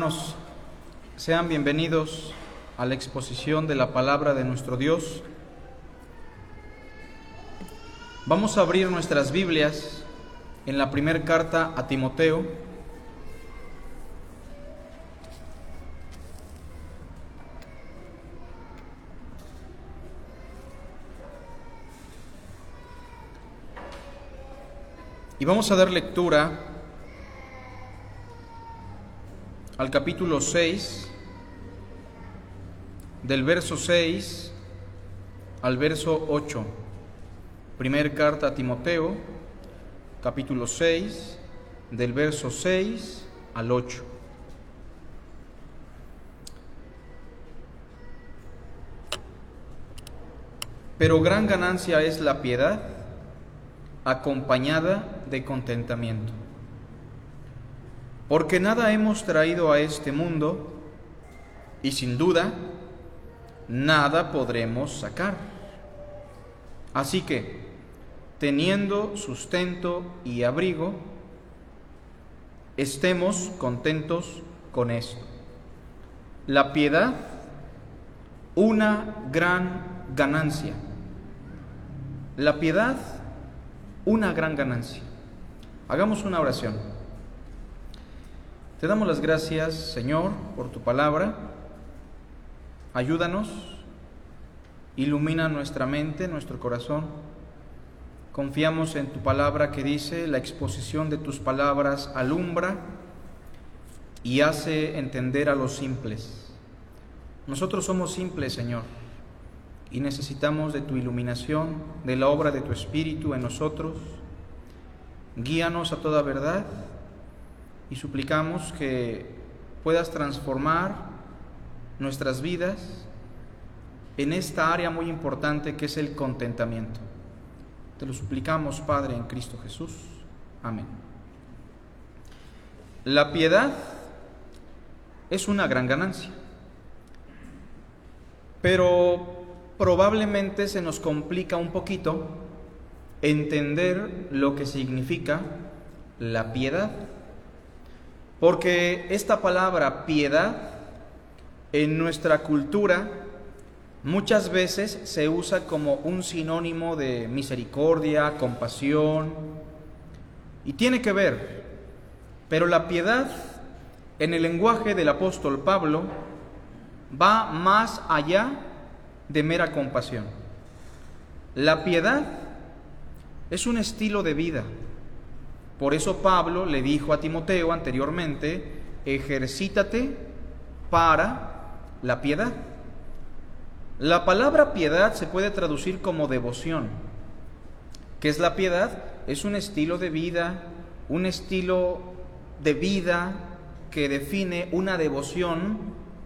Hermanos, sean bienvenidos a la exposición de la palabra de nuestro Dios. Vamos a abrir nuestras Biblias en la primera carta a Timoteo. Y vamos a dar lectura al capítulo 6, del verso 6 al verso 8. Primer carta a Timoteo, capítulo 6, del verso 6 al 8. Pero gran ganancia es la piedad acompañada de contentamiento porque nada hemos traído a este mundo y sin duda nada podremos sacar. Así que, teniendo sustento y abrigo, estemos contentos con esto. La piedad, una gran ganancia. La piedad, una gran ganancia. Hagamos una oración. Te damos las gracias, Señor, por tu palabra. Ayúdanos, ilumina nuestra mente, nuestro corazón. Confiamos en tu palabra que dice, la exposición de tus palabras alumbra y hace entender a los simples. Nosotros somos simples, Señor, y necesitamos de tu iluminación, de la obra de tu Espíritu en nosotros. Guíanos a toda verdad y suplicamos que puedas transformar nuestras vidas en esta área muy importante que es el contentamiento. Te lo suplicamos, Padre, en Cristo Jesús. Amén. La piedad es una gran ganancia, pero probablemente se nos complica un poquito entender lo que significa la piedad. Porque esta palabra piedad en nuestra cultura muchas veces se usa como un sinónimo de misericordia, compasión, y tiene que ver, pero la piedad en el lenguaje del apóstol Pablo va más allá de mera compasión. La piedad es un estilo de vida por eso Pablo le dijo a Timoteo anteriormente, ejercítate para la piedad. La palabra piedad se puede traducir como devoción. ¿Qué es la piedad? Es un estilo de vida, un estilo de vida que define una devoción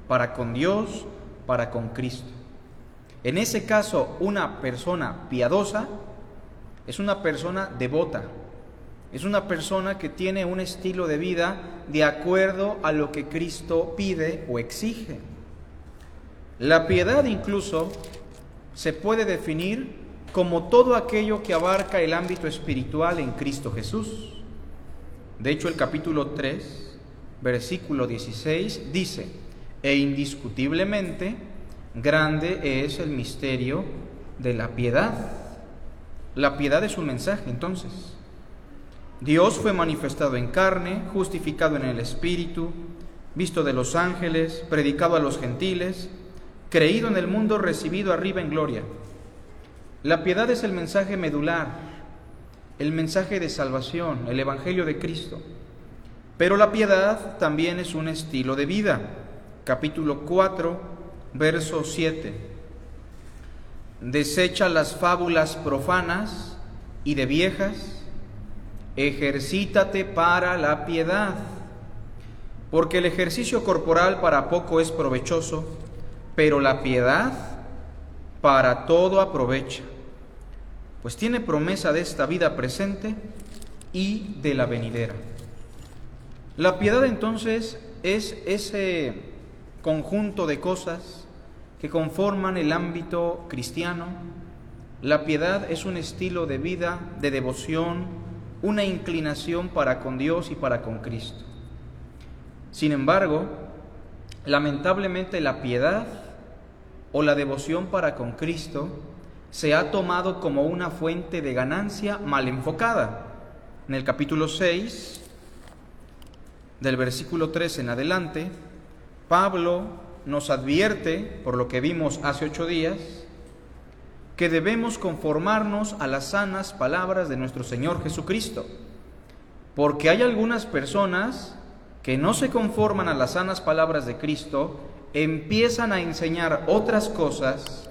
para con Dios, para con Cristo. En ese caso, una persona piadosa es una persona devota, es una persona que tiene un estilo de vida de acuerdo a lo que Cristo pide o exige. La piedad incluso se puede definir como todo aquello que abarca el ámbito espiritual en Cristo Jesús. De hecho, el capítulo 3, versículo 16 dice, e indiscutiblemente grande es el misterio de la piedad. La piedad es un mensaje, entonces. Dios fue manifestado en carne, justificado en el Espíritu, visto de los ángeles, predicado a los gentiles, creído en el mundo, recibido arriba en gloria. La piedad es el mensaje medular, el mensaje de salvación, el Evangelio de Cristo. Pero la piedad también es un estilo de vida. Capítulo 4, verso 7. Desecha las fábulas profanas y de viejas ejercítate para la piedad, porque el ejercicio corporal para poco es provechoso, pero la piedad para todo aprovecha, pues tiene promesa de esta vida presente y de la venidera. La piedad entonces es ese conjunto de cosas que conforman el ámbito cristiano. La piedad es un estilo de vida, de devoción, una inclinación para con Dios y para con Cristo. Sin embargo, lamentablemente la piedad o la devoción para con Cristo se ha tomado como una fuente de ganancia mal enfocada. En el capítulo 6, del versículo 3 en adelante, Pablo nos advierte, por lo que vimos hace ocho días, que debemos conformarnos a las sanas palabras de nuestro Señor Jesucristo, porque hay algunas personas que no se conforman a las sanas palabras de Cristo, empiezan a enseñar otras cosas,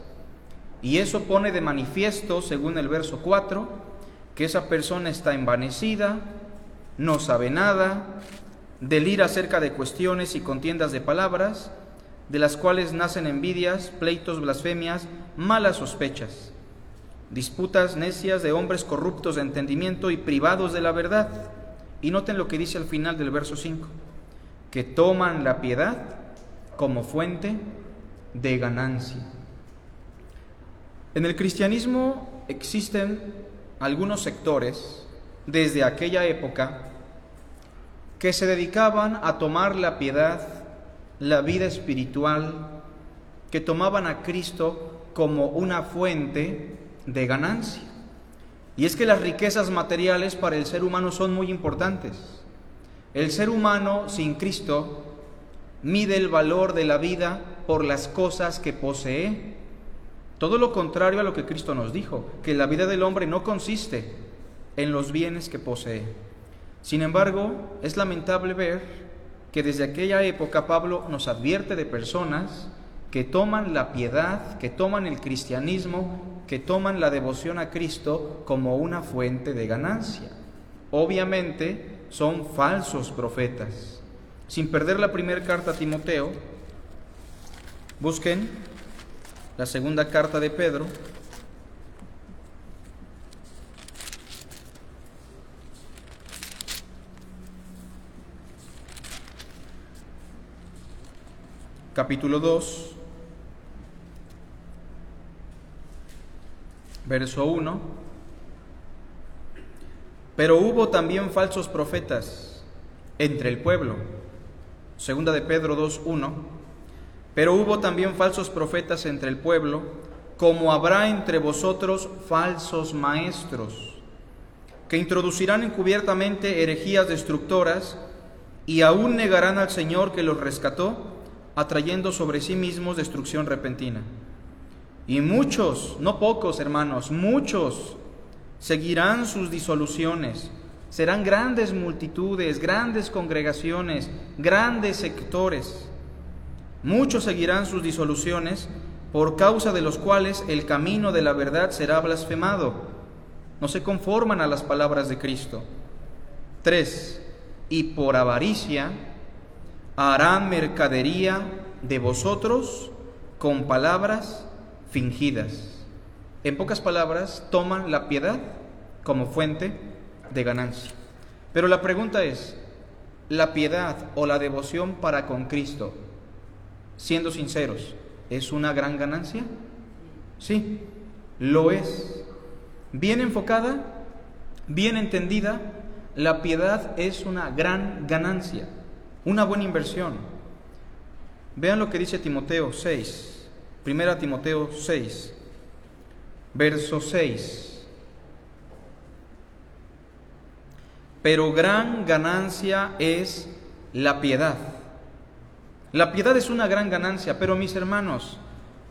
y eso pone de manifiesto, según el verso 4, que esa persona está envanecida, no sabe nada, delira acerca de cuestiones y contiendas de palabras, de las cuales nacen envidias, pleitos, blasfemias, malas sospechas, disputas necias de hombres corruptos de entendimiento y privados de la verdad. Y noten lo que dice al final del verso 5, que toman la piedad como fuente de ganancia. En el cristianismo existen algunos sectores desde aquella época que se dedicaban a tomar la piedad, la vida espiritual, que tomaban a Cristo como una fuente de ganancia. Y es que las riquezas materiales para el ser humano son muy importantes. El ser humano sin Cristo mide el valor de la vida por las cosas que posee. Todo lo contrario a lo que Cristo nos dijo, que la vida del hombre no consiste en los bienes que posee. Sin embargo, es lamentable ver que desde aquella época Pablo nos advierte de personas que toman la piedad, que toman el cristianismo, que toman la devoción a Cristo como una fuente de ganancia. Obviamente son falsos profetas. Sin perder la primera carta a Timoteo, busquen la segunda carta de Pedro, capítulo 2, verso 1. Pero hubo también falsos profetas entre el pueblo. Segunda de Pedro 2, 1. Pero hubo también falsos profetas entre el pueblo, como habrá entre vosotros falsos maestros, que introducirán encubiertamente herejías destructoras y aún negarán al Señor que los rescató atrayendo sobre sí mismos destrucción repentina. Y muchos, no pocos hermanos, muchos seguirán sus disoluciones. Serán grandes multitudes, grandes congregaciones, grandes sectores. Muchos seguirán sus disoluciones por causa de los cuales el camino de la verdad será blasfemado. No se conforman a las palabras de Cristo. 3. Y por avaricia harán mercadería de vosotros con palabras fingidas. En pocas palabras, toman la piedad como fuente de ganancia. Pero la pregunta es, ¿la piedad o la devoción para con Cristo, siendo sinceros, es una gran ganancia? Sí, lo es. Bien enfocada, bien entendida, la piedad es una gran ganancia. Una buena inversión. Vean lo que dice Timoteo 6, primera Timoteo 6, verso 6. Pero gran ganancia es la piedad. La piedad es una gran ganancia, pero mis hermanos,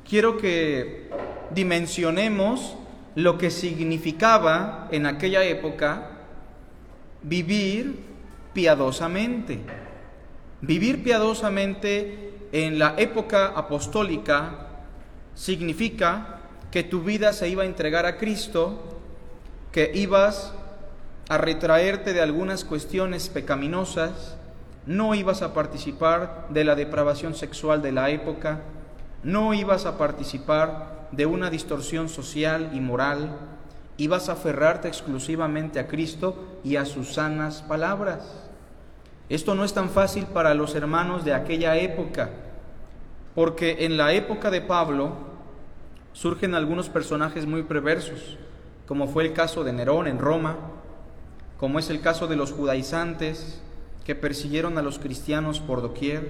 quiero que dimensionemos lo que significaba en aquella época vivir piadosamente. Vivir piadosamente en la época apostólica significa que tu vida se iba a entregar a Cristo, que ibas a retraerte de algunas cuestiones pecaminosas, no ibas a participar de la depravación sexual de la época, no ibas a participar de una distorsión social y moral, ibas a aferrarte exclusivamente a Cristo y a sus sanas palabras. Esto no es tan fácil para los hermanos de aquella época, porque en la época de Pablo surgen algunos personajes muy perversos, como fue el caso de Nerón en Roma, como es el caso de los judaizantes que persiguieron a los cristianos por doquier,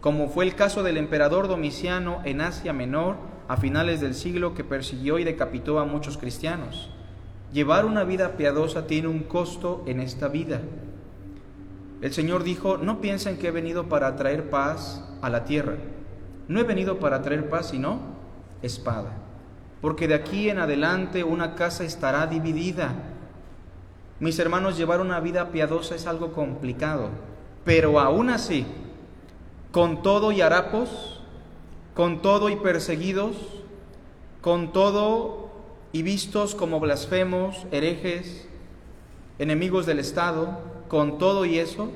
como fue el caso del emperador Domiciano en Asia Menor a finales del siglo que persiguió y decapitó a muchos cristianos. Llevar una vida piadosa tiene un costo en esta vida. El Señor dijo, no piensen que he venido para traer paz a la tierra. No he venido para traer paz, sino espada. Porque de aquí en adelante una casa estará dividida. Mis hermanos, llevar una vida piadosa es algo complicado, pero aún así, con todo y harapos, con todo y perseguidos, con todo y vistos como blasfemos, herejes, enemigos del Estado, con todo y eso,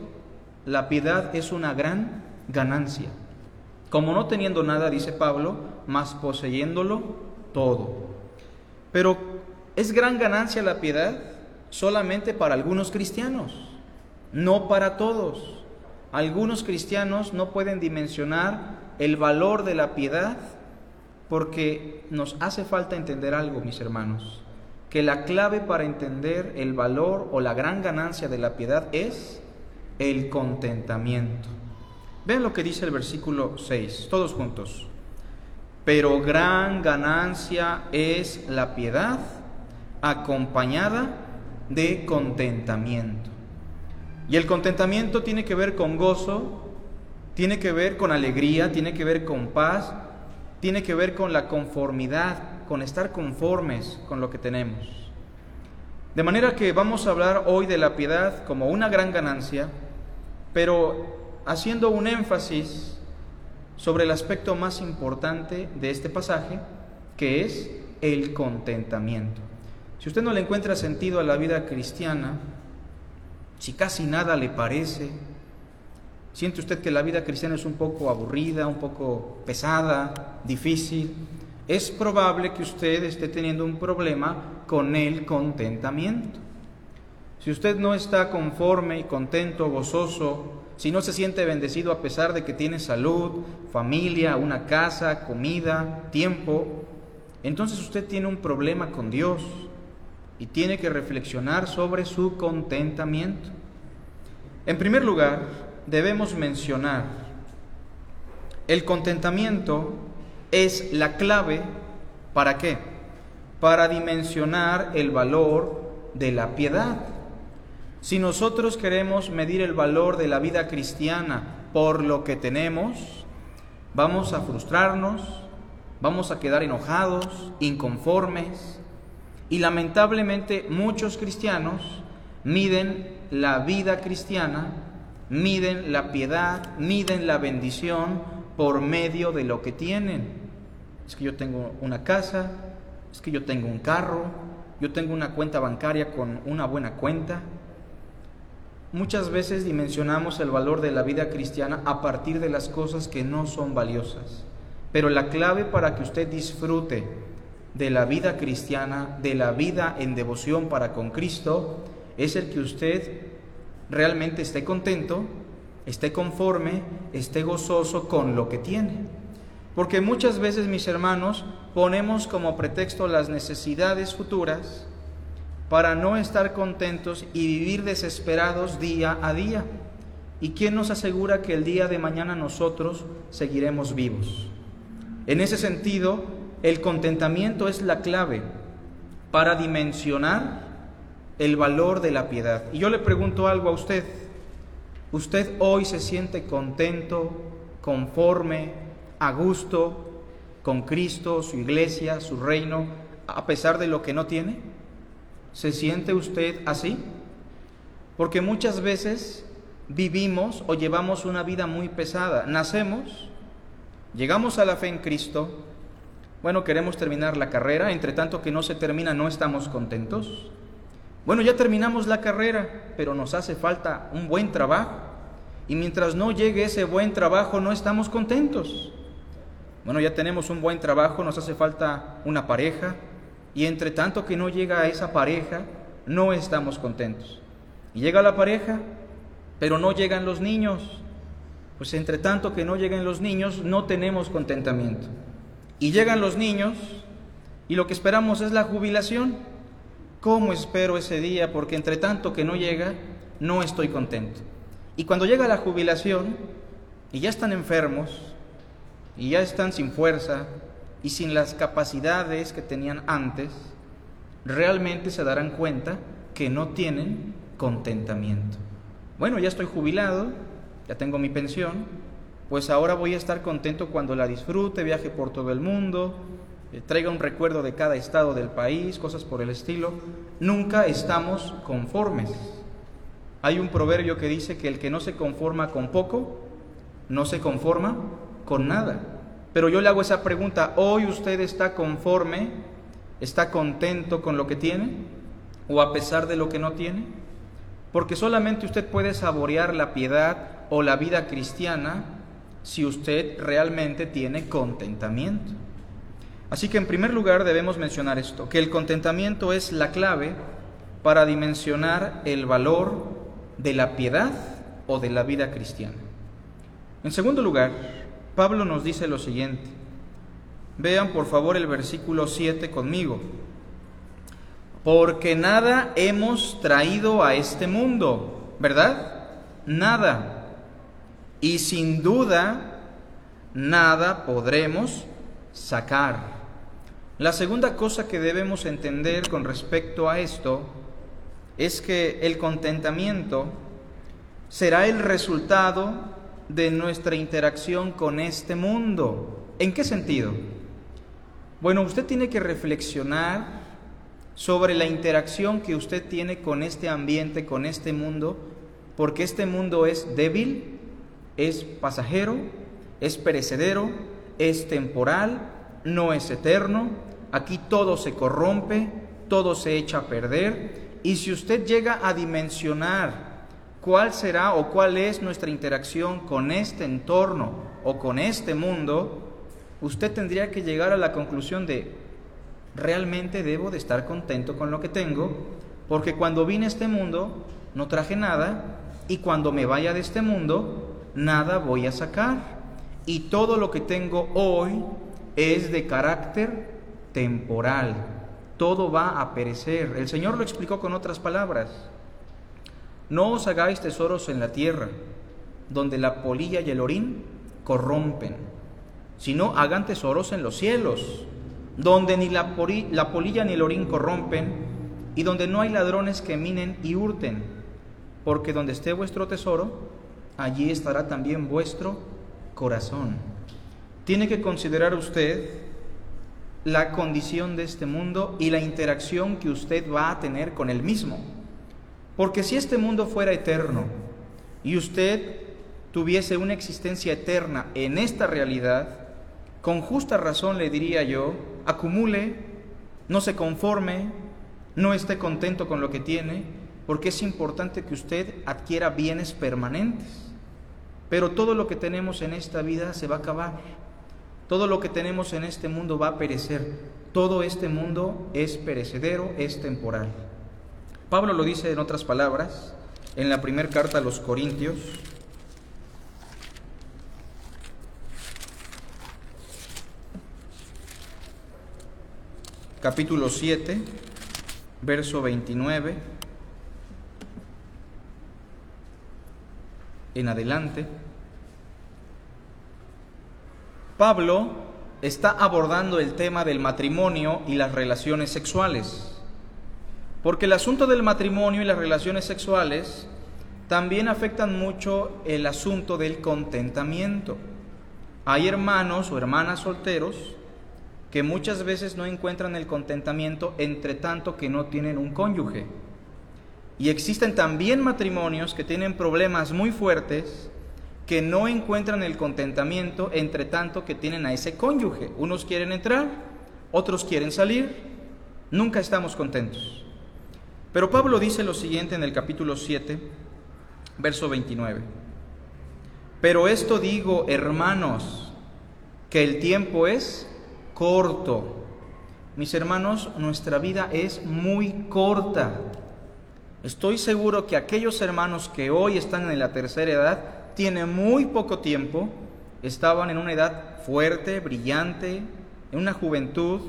la piedad es una gran ganancia. Como no teniendo nada, dice Pablo, más poseyéndolo todo. Pero es gran ganancia la piedad solamente para algunos cristianos, no para todos. Algunos cristianos no pueden dimensionar el valor de la piedad porque nos hace falta entender algo, mis hermanos que la clave para entender el valor o la gran ganancia de la piedad es el contentamiento. Vean lo que dice el versículo 6, todos juntos. Pero gran ganancia es la piedad acompañada de contentamiento. Y el contentamiento tiene que ver con gozo, tiene que ver con alegría, tiene que ver con paz, tiene que ver con la conformidad con estar conformes con lo que tenemos. De manera que vamos a hablar hoy de la piedad como una gran ganancia, pero haciendo un énfasis sobre el aspecto más importante de este pasaje, que es el contentamiento. Si usted no le encuentra sentido a la vida cristiana, si casi nada le parece, siente usted que la vida cristiana es un poco aburrida, un poco pesada, difícil, es probable que usted esté teniendo un problema con el contentamiento. Si usted no está conforme y contento, gozoso, si no se siente bendecido a pesar de que tiene salud, familia, una casa, comida, tiempo, entonces usted tiene un problema con Dios y tiene que reflexionar sobre su contentamiento. En primer lugar, debemos mencionar el contentamiento es la clave para qué? Para dimensionar el valor de la piedad. Si nosotros queremos medir el valor de la vida cristiana por lo que tenemos, vamos a frustrarnos, vamos a quedar enojados, inconformes, y lamentablemente muchos cristianos miden la vida cristiana, miden la piedad, miden la bendición por medio de lo que tienen es que yo tengo una casa, es que yo tengo un carro, yo tengo una cuenta bancaria con una buena cuenta. Muchas veces dimensionamos el valor de la vida cristiana a partir de las cosas que no son valiosas. Pero la clave para que usted disfrute de la vida cristiana, de la vida en devoción para con Cristo, es el que usted realmente esté contento, esté conforme, esté gozoso con lo que tiene. Porque muchas veces, mis hermanos, ponemos como pretexto las necesidades futuras para no estar contentos y vivir desesperados día a día. ¿Y quién nos asegura que el día de mañana nosotros seguiremos vivos? En ese sentido, el contentamiento es la clave para dimensionar el valor de la piedad. Y yo le pregunto algo a usted. ¿Usted hoy se siente contento, conforme, a gusto con Cristo, su iglesia, su reino, a pesar de lo que no tiene? ¿Se siente usted así? Porque muchas veces vivimos o llevamos una vida muy pesada. Nacemos, llegamos a la fe en Cristo, bueno, queremos terminar la carrera, entre tanto que no se termina no estamos contentos. Bueno, ya terminamos la carrera, pero nos hace falta un buen trabajo. Y mientras no llegue ese buen trabajo no estamos contentos. Bueno, ya tenemos un buen trabajo, nos hace falta una pareja y entre tanto que no llega a esa pareja, no estamos contentos. Y llega la pareja, pero no llegan los niños. Pues entre tanto que no lleguen los niños, no tenemos contentamiento. Y llegan los niños y lo que esperamos es la jubilación. ¿Cómo espero ese día? Porque entre tanto que no llega, no estoy contento. Y cuando llega la jubilación, y ya están enfermos y ya están sin fuerza y sin las capacidades que tenían antes, realmente se darán cuenta que no tienen contentamiento. Bueno, ya estoy jubilado, ya tengo mi pensión, pues ahora voy a estar contento cuando la disfrute, viaje por todo el mundo, eh, traiga un recuerdo de cada estado del país, cosas por el estilo. Nunca estamos conformes. Hay un proverbio que dice que el que no se conforma con poco, no se conforma con nada. Pero yo le hago esa pregunta, ¿hoy usted está conforme? ¿Está contento con lo que tiene? ¿O a pesar de lo que no tiene? Porque solamente usted puede saborear la piedad o la vida cristiana si usted realmente tiene contentamiento. Así que en primer lugar debemos mencionar esto, que el contentamiento es la clave para dimensionar el valor de la piedad o de la vida cristiana. En segundo lugar, Pablo nos dice lo siguiente. Vean por favor el versículo 7 conmigo porque nada hemos traído a este mundo, ¿verdad? Nada. Y sin duda, nada podremos sacar. La segunda cosa que debemos entender con respecto a esto es que el contentamiento será el resultado de nuestra interacción con este mundo. ¿En qué sentido? Bueno, usted tiene que reflexionar sobre la interacción que usted tiene con este ambiente, con este mundo, porque este mundo es débil, es pasajero, es perecedero, es temporal, no es eterno, aquí todo se corrompe, todo se echa a perder, y si usted llega a dimensionar cuál será o cuál es nuestra interacción con este entorno o con este mundo, usted tendría que llegar a la conclusión de, realmente debo de estar contento con lo que tengo, porque cuando vine a este mundo no traje nada y cuando me vaya de este mundo nada voy a sacar. Y todo lo que tengo hoy es de carácter temporal. Todo va a perecer. El Señor lo explicó con otras palabras. No os hagáis tesoros en la tierra, donde la polilla y el orín corrompen, sino hagan tesoros en los cielos, donde ni la, polilla ni el orín corrompen, y donde no hay ladrones que minen y hurten, porque donde esté vuestro tesoro, allí estará también vuestro corazón. Tiene que considerar usted la condición de este mundo y la interacción que usted va a tener con el mismo. Porque si este mundo fuera eterno y usted tuviese una existencia eterna en esta realidad, con justa razón le diría yo, acumule, no se conforme, no esté contento con lo que tiene, porque es importante que usted adquiera bienes permanentes. Pero todo lo que tenemos en esta vida se va a acabar. Todo lo que tenemos en este mundo va a perecer. Todo este mundo es perecedero, es temporal. Pablo lo dice en otras palabras en la primera carta a los Corintios, capítulo 7, verso 29 en adelante, Pablo está abordando el tema del matrimonio y las relaciones sexuales. Porque el asunto del matrimonio y las relaciones sexuales también afectan mucho el asunto del contentamiento. Hay hermanos o hermanas solteros que muchas veces no encuentran el contentamiento entre tanto que no tienen un cónyuge. Y existen también matrimonios que tienen problemas muy fuertes que no encuentran el contentamiento entre tanto que tienen a ese cónyuge. Unos quieren entrar, otros quieren salir, nunca estamos contentos. Pero Pablo dice lo siguiente en el capítulo 7, verso 29. Pero esto digo, hermanos, que el tiempo es corto. Mis hermanos, nuestra vida es muy corta. Estoy seguro que aquellos hermanos que hoy están en la tercera edad tienen muy poco tiempo, estaban en una edad fuerte, brillante, en una juventud,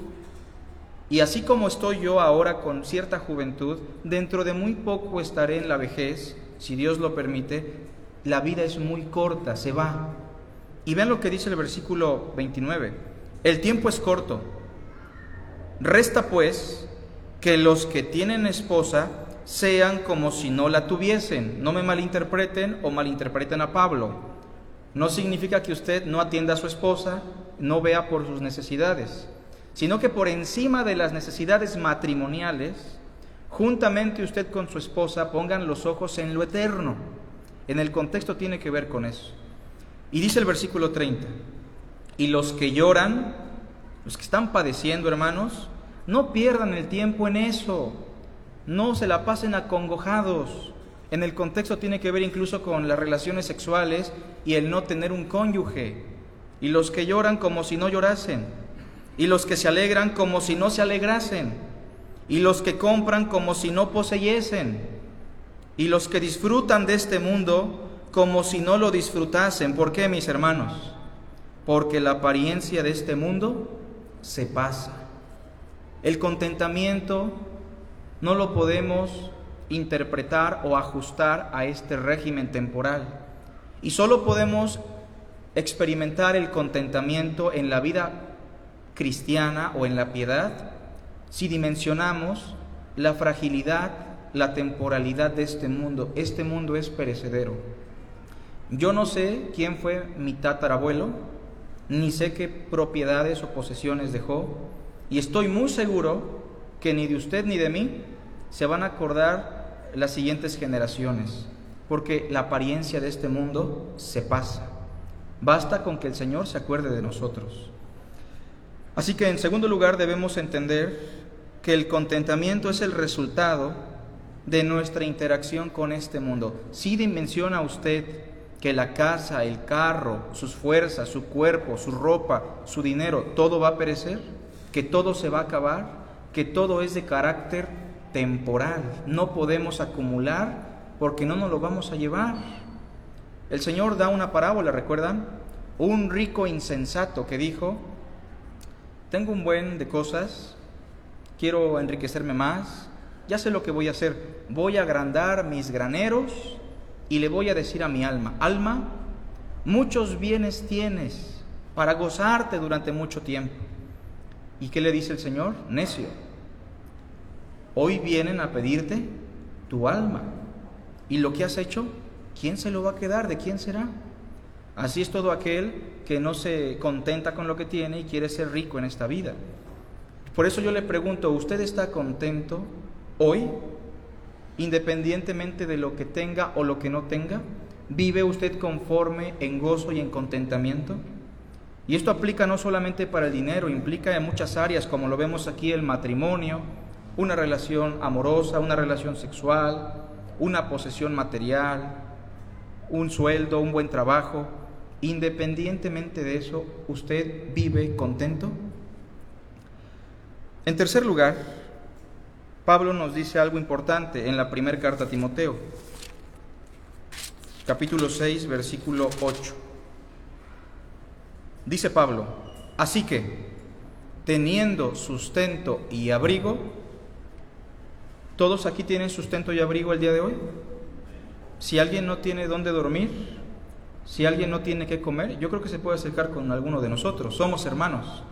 y así como estoy yo ahora con cierta juventud, dentro de muy poco estaré en la vejez, si Dios lo permite, la vida es muy corta, se va. Y vean lo que dice el versículo 29. El tiempo es corto. Resta pues que los que tienen esposa sean como si no la tuviesen. No me malinterpreten o malinterpreten a Pablo. No significa que usted no atienda a su esposa, no vea por sus necesidades, sino que por encima de las necesidades matrimoniales, juntamente usted con su esposa pongan los ojos en lo eterno. En el contexto tiene que ver con eso. Y dice el versículo 30, y los que lloran, los que están padeciendo, hermanos, no pierdan el tiempo en eso, no se la pasen acongojados. En el contexto tiene que ver incluso con las relaciones sexuales y el no tener un cónyuge. Y los que lloran como si no llorasen. Y los que se alegran como si no se alegrasen. Y los que compran como si no poseyesen. Y los que disfrutan de este mundo como si no lo disfrutasen. ¿Por qué, mis hermanos? Porque la apariencia de este mundo se pasa. El contentamiento no lo podemos interpretar o ajustar a este régimen temporal. Y solo podemos experimentar el contentamiento en la vida cristiana o en la piedad si dimensionamos la fragilidad, la temporalidad de este mundo. Este mundo es perecedero. Yo no sé quién fue mi tatarabuelo, ni sé qué propiedades o posesiones dejó, y estoy muy seguro que ni de usted ni de mí se van a acordar las siguientes generaciones, porque la apariencia de este mundo se pasa. Basta con que el Señor se acuerde de nosotros. Así que en segundo lugar debemos entender que el contentamiento es el resultado de nuestra interacción con este mundo. Si dimensiona usted que la casa, el carro, sus fuerzas, su cuerpo, su ropa, su dinero, todo va a perecer, que todo se va a acabar, que todo es de carácter temporal. No podemos acumular porque no nos lo vamos a llevar. El Señor da una parábola, ¿recuerdan? Un rico insensato que dijo, tengo un buen de cosas, quiero enriquecerme más, ya sé lo que voy a hacer, voy a agrandar mis graneros y le voy a decir a mi alma, alma, muchos bienes tienes para gozarte durante mucho tiempo. ¿Y qué le dice el Señor? Necio, hoy vienen a pedirte tu alma. ¿Y lo que has hecho? ¿Quién se lo va a quedar? ¿De quién será? Así es todo aquel que no se contenta con lo que tiene y quiere ser rico en esta vida. Por eso yo le pregunto, ¿usted está contento hoy independientemente de lo que tenga o lo que no tenga? ¿Vive usted conforme en gozo y en contentamiento? Y esto aplica no solamente para el dinero, implica en muchas áreas, como lo vemos aquí, el matrimonio, una relación amorosa, una relación sexual, una posesión material, un sueldo, un buen trabajo. Independientemente de eso, ¿usted vive contento? En tercer lugar, Pablo nos dice algo importante en la primera carta a Timoteo, capítulo 6, versículo 8. Dice Pablo, así que, teniendo sustento y abrigo, ¿todos aquí tienen sustento y abrigo el día de hoy? Si alguien no tiene dónde dormir, si alguien no tiene qué comer, yo creo que se puede acercar con alguno de nosotros, somos hermanos,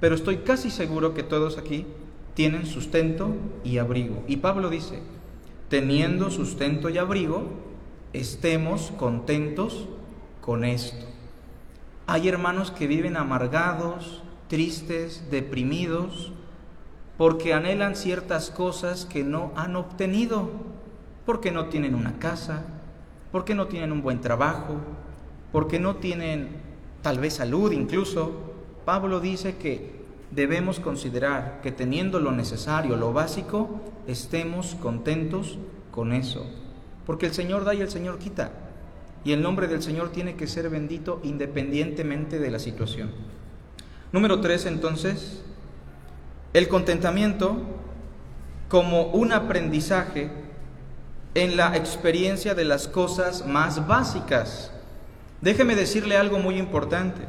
pero estoy casi seguro que todos aquí tienen sustento y abrigo. Y Pablo dice, teniendo sustento y abrigo, estemos contentos con esto. Hay hermanos que viven amargados, tristes, deprimidos, porque anhelan ciertas cosas que no han obtenido, porque no tienen una casa, porque no tienen un buen trabajo, porque no tienen tal vez salud incluso. Pablo dice que debemos considerar que teniendo lo necesario, lo básico, estemos contentos con eso. Porque el Señor da y el Señor quita. Y el nombre del Señor tiene que ser bendito independientemente de la situación. Número tres, entonces, el contentamiento como un aprendizaje en la experiencia de las cosas más básicas. Déjeme decirle algo muy importante.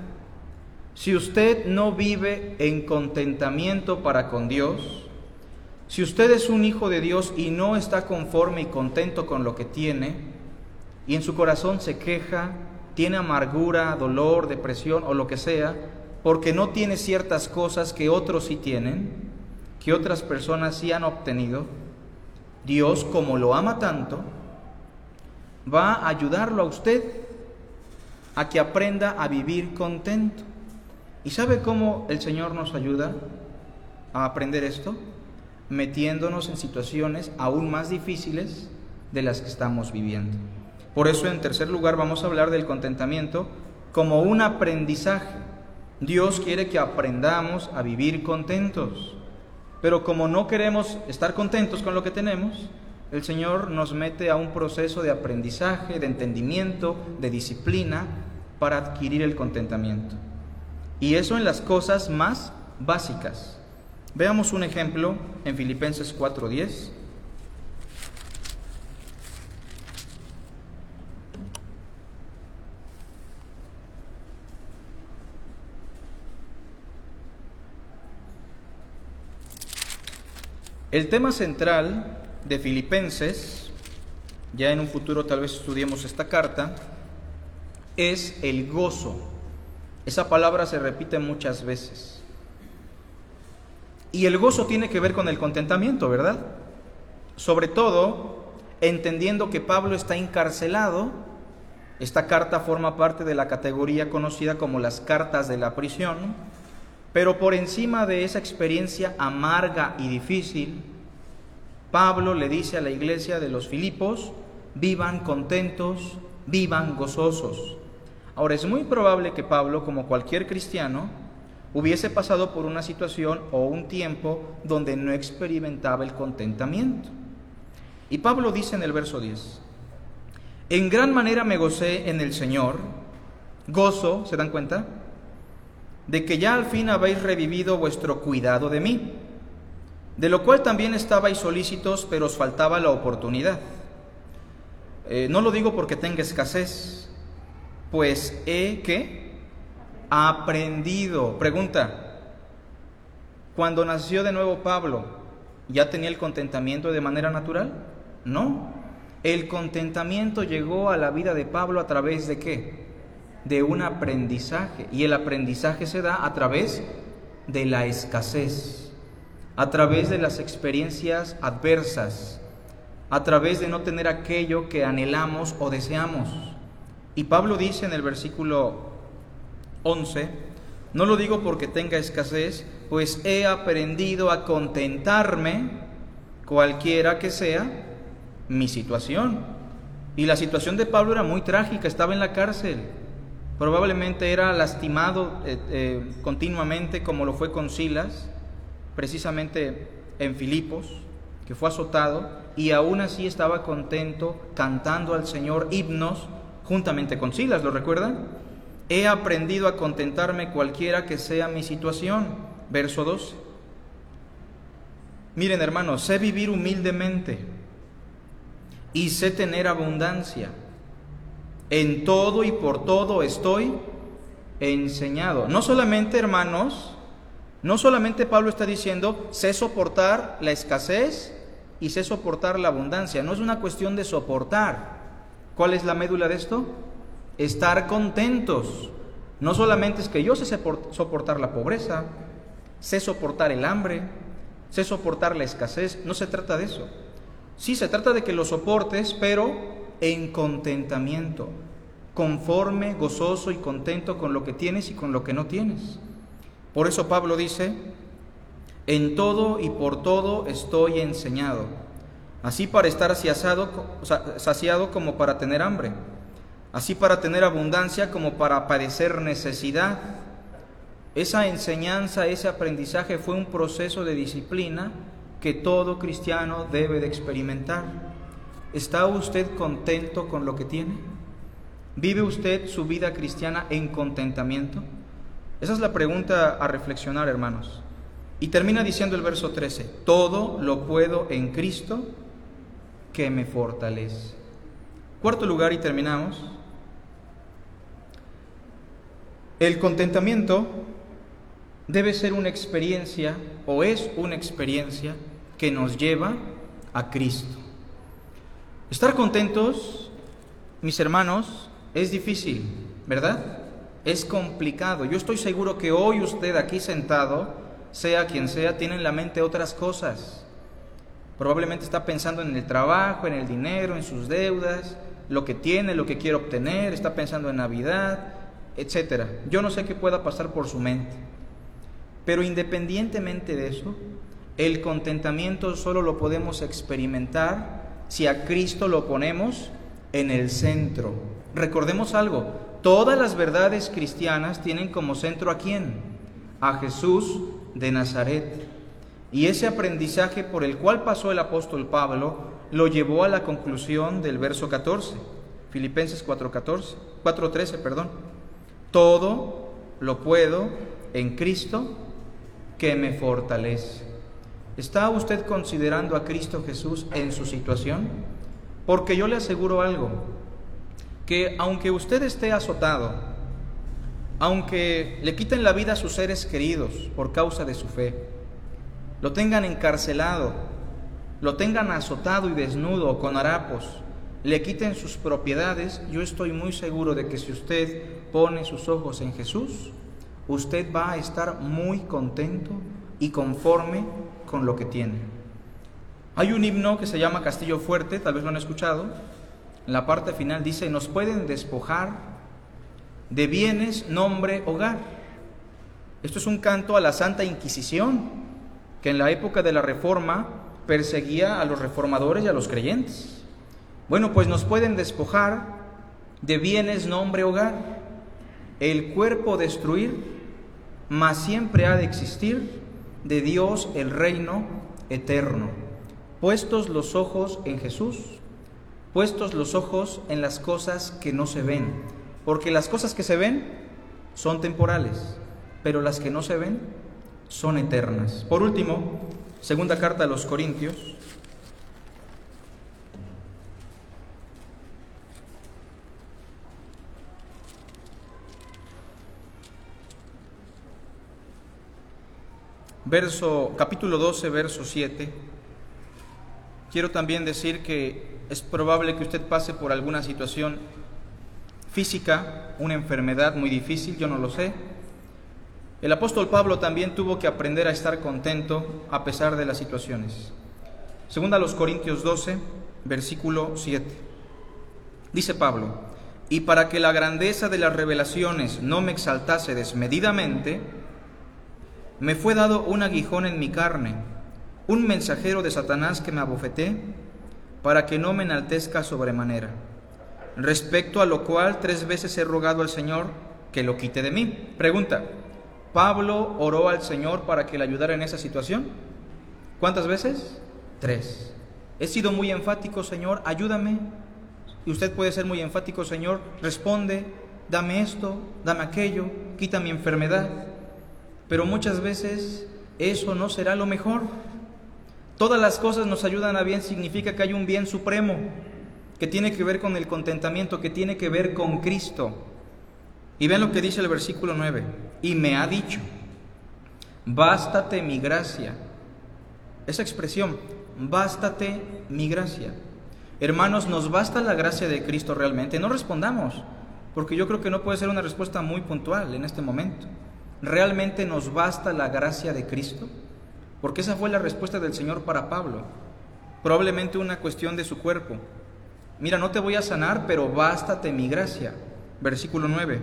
Si usted no vive en contentamiento para con Dios, si usted es un hijo de Dios y no está conforme y contento con lo que tiene, y en su corazón se queja tiene amargura, dolor, depresión o lo que sea, porque no tiene ciertas cosas que otros sí tienen, que otras personas sí han obtenido, Dios, como lo ama tanto, va a ayudarlo a usted a que aprenda a vivir contento. ¿Y sabe cómo el Señor nos ayuda a aprender esto? Metiéndonos en situaciones aún más difíciles de las que estamos viviendo. Por eso, en tercer lugar, vamos a hablar del contentamiento como un aprendizaje. Dios quiere que aprendamos a vivir contentos. Pero como no queremos estar contentos con lo que tenemos, el Señor nos mete a un proceso de aprendizaje, de entendimiento, de disciplina para adquirir el contentamiento. Y eso en las cosas más básicas. Veamos un ejemplo en Filipenses 4:10. El tema central de Filipenses, ya en un futuro tal vez estudiemos esta carta, es el gozo. Esa palabra se repite muchas veces. Y el gozo tiene que ver con el contentamiento, ¿verdad? Sobre todo entendiendo que Pablo está encarcelado. Esta carta forma parte de la categoría conocida como las cartas de la prisión. Pero por encima de esa experiencia amarga y difícil, Pablo le dice a la iglesia de los Filipos, vivan contentos, vivan gozosos. Ahora es muy probable que Pablo, como cualquier cristiano, hubiese pasado por una situación o un tiempo donde no experimentaba el contentamiento. Y Pablo dice en el verso 10, en gran manera me gocé en el Señor, gozo, ¿se dan cuenta? De que ya al fin habéis revivido vuestro cuidado de mí, de lo cual también estabais solícitos, pero os faltaba la oportunidad. Eh, no lo digo porque tenga escasez, pues he que aprendido. Pregunta, cuando nació de nuevo Pablo, ¿ya tenía el contentamiento de manera natural? No. El contentamiento llegó a la vida de Pablo a través de qué? De un aprendizaje. Y el aprendizaje se da a través de la escasez, a través de las experiencias adversas, a través de no tener aquello que anhelamos o deseamos. Y Pablo dice en el versículo 11, no lo digo porque tenga escasez, pues he aprendido a contentarme cualquiera que sea mi situación. Y la situación de Pablo era muy trágica, estaba en la cárcel, Probablemente era lastimado eh, eh, continuamente como lo fue con Silas, precisamente en Filipos, que fue azotado, y aún así estaba contento cantando al Señor himnos juntamente con Silas, ¿lo recuerdan? He aprendido a contentarme cualquiera que sea mi situación. Verso 2. Miren hermanos, sé vivir humildemente y sé tener abundancia. En todo y por todo estoy enseñado. No solamente, hermanos, no solamente Pablo está diciendo, sé soportar la escasez y sé soportar la abundancia. No es una cuestión de soportar. ¿Cuál es la médula de esto? Estar contentos. No solamente es que yo sé soportar la pobreza, sé soportar el hambre, sé soportar la escasez. No se trata de eso. Sí, se trata de que lo soportes, pero en contentamiento, conforme, gozoso y contento con lo que tienes y con lo que no tienes. Por eso Pablo dice, en todo y por todo estoy enseñado, así para estar saciado, saciado como para tener hambre, así para tener abundancia como para padecer necesidad. Esa enseñanza, ese aprendizaje fue un proceso de disciplina que todo cristiano debe de experimentar. ¿Está usted contento con lo que tiene? ¿Vive usted su vida cristiana en contentamiento? Esa es la pregunta a reflexionar, hermanos. Y termina diciendo el verso 13, todo lo puedo en Cristo que me fortalece. Cuarto lugar y terminamos. El contentamiento debe ser una experiencia o es una experiencia que nos lleva a Cristo. Estar contentos, mis hermanos, es difícil. ¿verdad? Es complicado. Yo estoy seguro que hoy usted aquí sentado, sea quien sea, tiene en la mente otras cosas. Probablemente está pensando en el trabajo, en el dinero, en sus deudas, lo que tiene, lo que quiere obtener, está pensando en Navidad, etc. Yo no sé qué pueda pasar por su mente. Pero independientemente de eso, el contentamiento solo lo podemos experimentar si a Cristo lo ponemos en el centro. Recordemos algo, todas las verdades cristianas tienen como centro a quién? A Jesús de Nazaret. Y ese aprendizaje por el cual pasó el apóstol Pablo lo llevó a la conclusión del verso 14, Filipenses 4:14, 4:13, perdón. Todo lo puedo en Cristo que me fortalece. ¿Está usted considerando a Cristo Jesús en su situación? Porque yo le aseguro algo, que aunque usted esté azotado, aunque le quiten la vida a sus seres queridos por causa de su fe, lo tengan encarcelado, lo tengan azotado y desnudo con harapos, le quiten sus propiedades, yo estoy muy seguro de que si usted pone sus ojos en Jesús, usted va a estar muy contento y conforme con lo que tiene. Hay un himno que se llama Castillo Fuerte, tal vez lo han escuchado. En la parte final dice, nos pueden despojar de bienes, nombre, hogar. Esto es un canto a la Santa Inquisición, que en la época de la Reforma perseguía a los reformadores y a los creyentes. Bueno, pues nos pueden despojar de bienes, nombre, hogar. El cuerpo destruir, mas siempre ha de existir de Dios el reino eterno. Puestos los ojos en Jesús, puestos los ojos en las cosas que no se ven, porque las cosas que se ven son temporales, pero las que no se ven son eternas. Por último, segunda carta a los Corintios, verso, capítulo 12, verso 7. Quiero también decir que es probable que usted pase por alguna situación física, una enfermedad muy difícil, yo no lo sé. El apóstol Pablo también tuvo que aprender a estar contento a pesar de las situaciones. Segunda a los Corintios 12, versículo 7. Dice Pablo, y para que la grandeza de las revelaciones no me exaltase desmedidamente, me fue dado un aguijón en mi carne, un mensajero de Satanás que me abofeté, para que no me enaltezca sobremanera. Respecto a lo cual tres veces he rogado al Señor que lo quite de mí. Pregunta, ¿Pablo oró al Señor para que le ayudara en esa situación? ¿Cuántas veces? Tres. He sido muy enfático, Señor, ayúdame. Y usted puede ser muy enfático, Señor, responde, dame esto, dame aquello, quita mi enfermedad pero muchas veces eso no será lo mejor. Todas las cosas nos ayudan a bien significa que hay un bien supremo que tiene que ver con el contentamiento, que tiene que ver con Cristo. Y ven lo que dice el versículo 9. Y me ha dicho, bástate mi gracia. Esa expresión, bástate mi gracia. Hermanos, ¿nos basta la gracia de Cristo realmente? No respondamos, porque yo creo que no puede ser una respuesta muy puntual en este momento. ¿Realmente nos basta la gracia de Cristo? Porque esa fue la respuesta del Señor para Pablo. Probablemente una cuestión de su cuerpo. Mira, no te voy a sanar, pero bástate mi gracia. Versículo 9.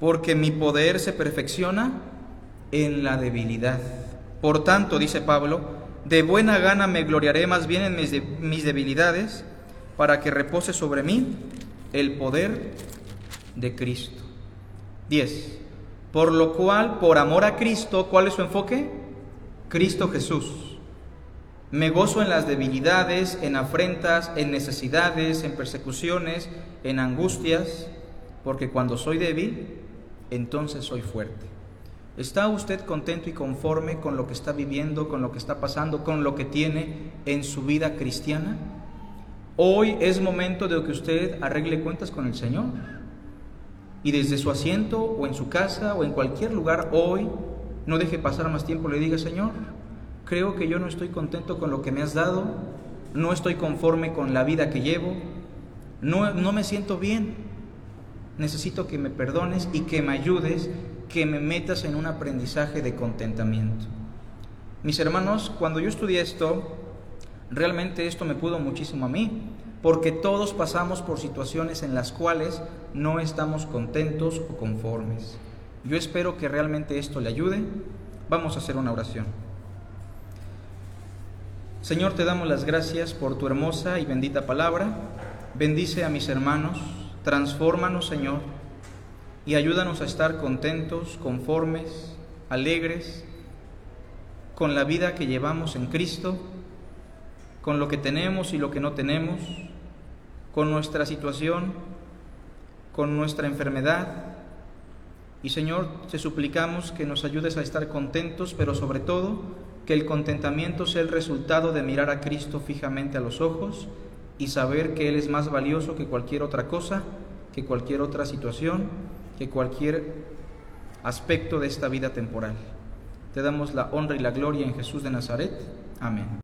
Porque mi poder se perfecciona en la debilidad. Por tanto, dice Pablo, de buena gana me gloriaré más bien en mis, mis debilidades, para que repose sobre mí el poder de Cristo. 10. Por lo cual, por amor a Cristo, ¿cuál es su enfoque? Cristo Jesús. Me gozo en las debilidades, en afrentas, en necesidades, en persecuciones, en angustias, porque cuando soy débil, entonces soy fuerte. ¿Está usted contento y conforme con lo que está viviendo, con lo que está pasando, con lo que tiene en su vida cristiana? Hoy es momento de que usted arregle cuentas con el Señor y desde su asiento o en su casa o en cualquier lugar hoy, no deje pasar más tiempo, le diga, Señor, creo que yo no estoy contento con lo que me has dado, no estoy conforme con la vida que llevo, no, no me siento bien, necesito que me perdones y que me ayudes, que me metas en un aprendizaje de contentamiento. Mis hermanos, cuando yo estudié esto, realmente esto me pudo muchísimo a mí, porque todos pasamos por situaciones en las cuales no estamos contentos o conformes. Yo espero que realmente esto le ayude. Vamos a hacer una oración. Señor, te damos las gracias por tu hermosa y bendita palabra. Bendice a mis hermanos, transfórmanos, Señor, y ayúdanos a estar contentos, conformes, alegres con la vida que llevamos en Cristo, con lo que tenemos y lo que no tenemos, con nuestra situación, con nuestra enfermedad. Y Señor, te suplicamos que nos ayudes a estar contentos, pero sobre todo que el contentamiento sea el resultado de mirar a Cristo fijamente a los ojos y saber que Él es más valioso que cualquier otra cosa, que cualquier otra situación, que cualquier aspecto de esta vida temporal. Te damos la honra y la gloria en Jesús de Nazaret. Amén.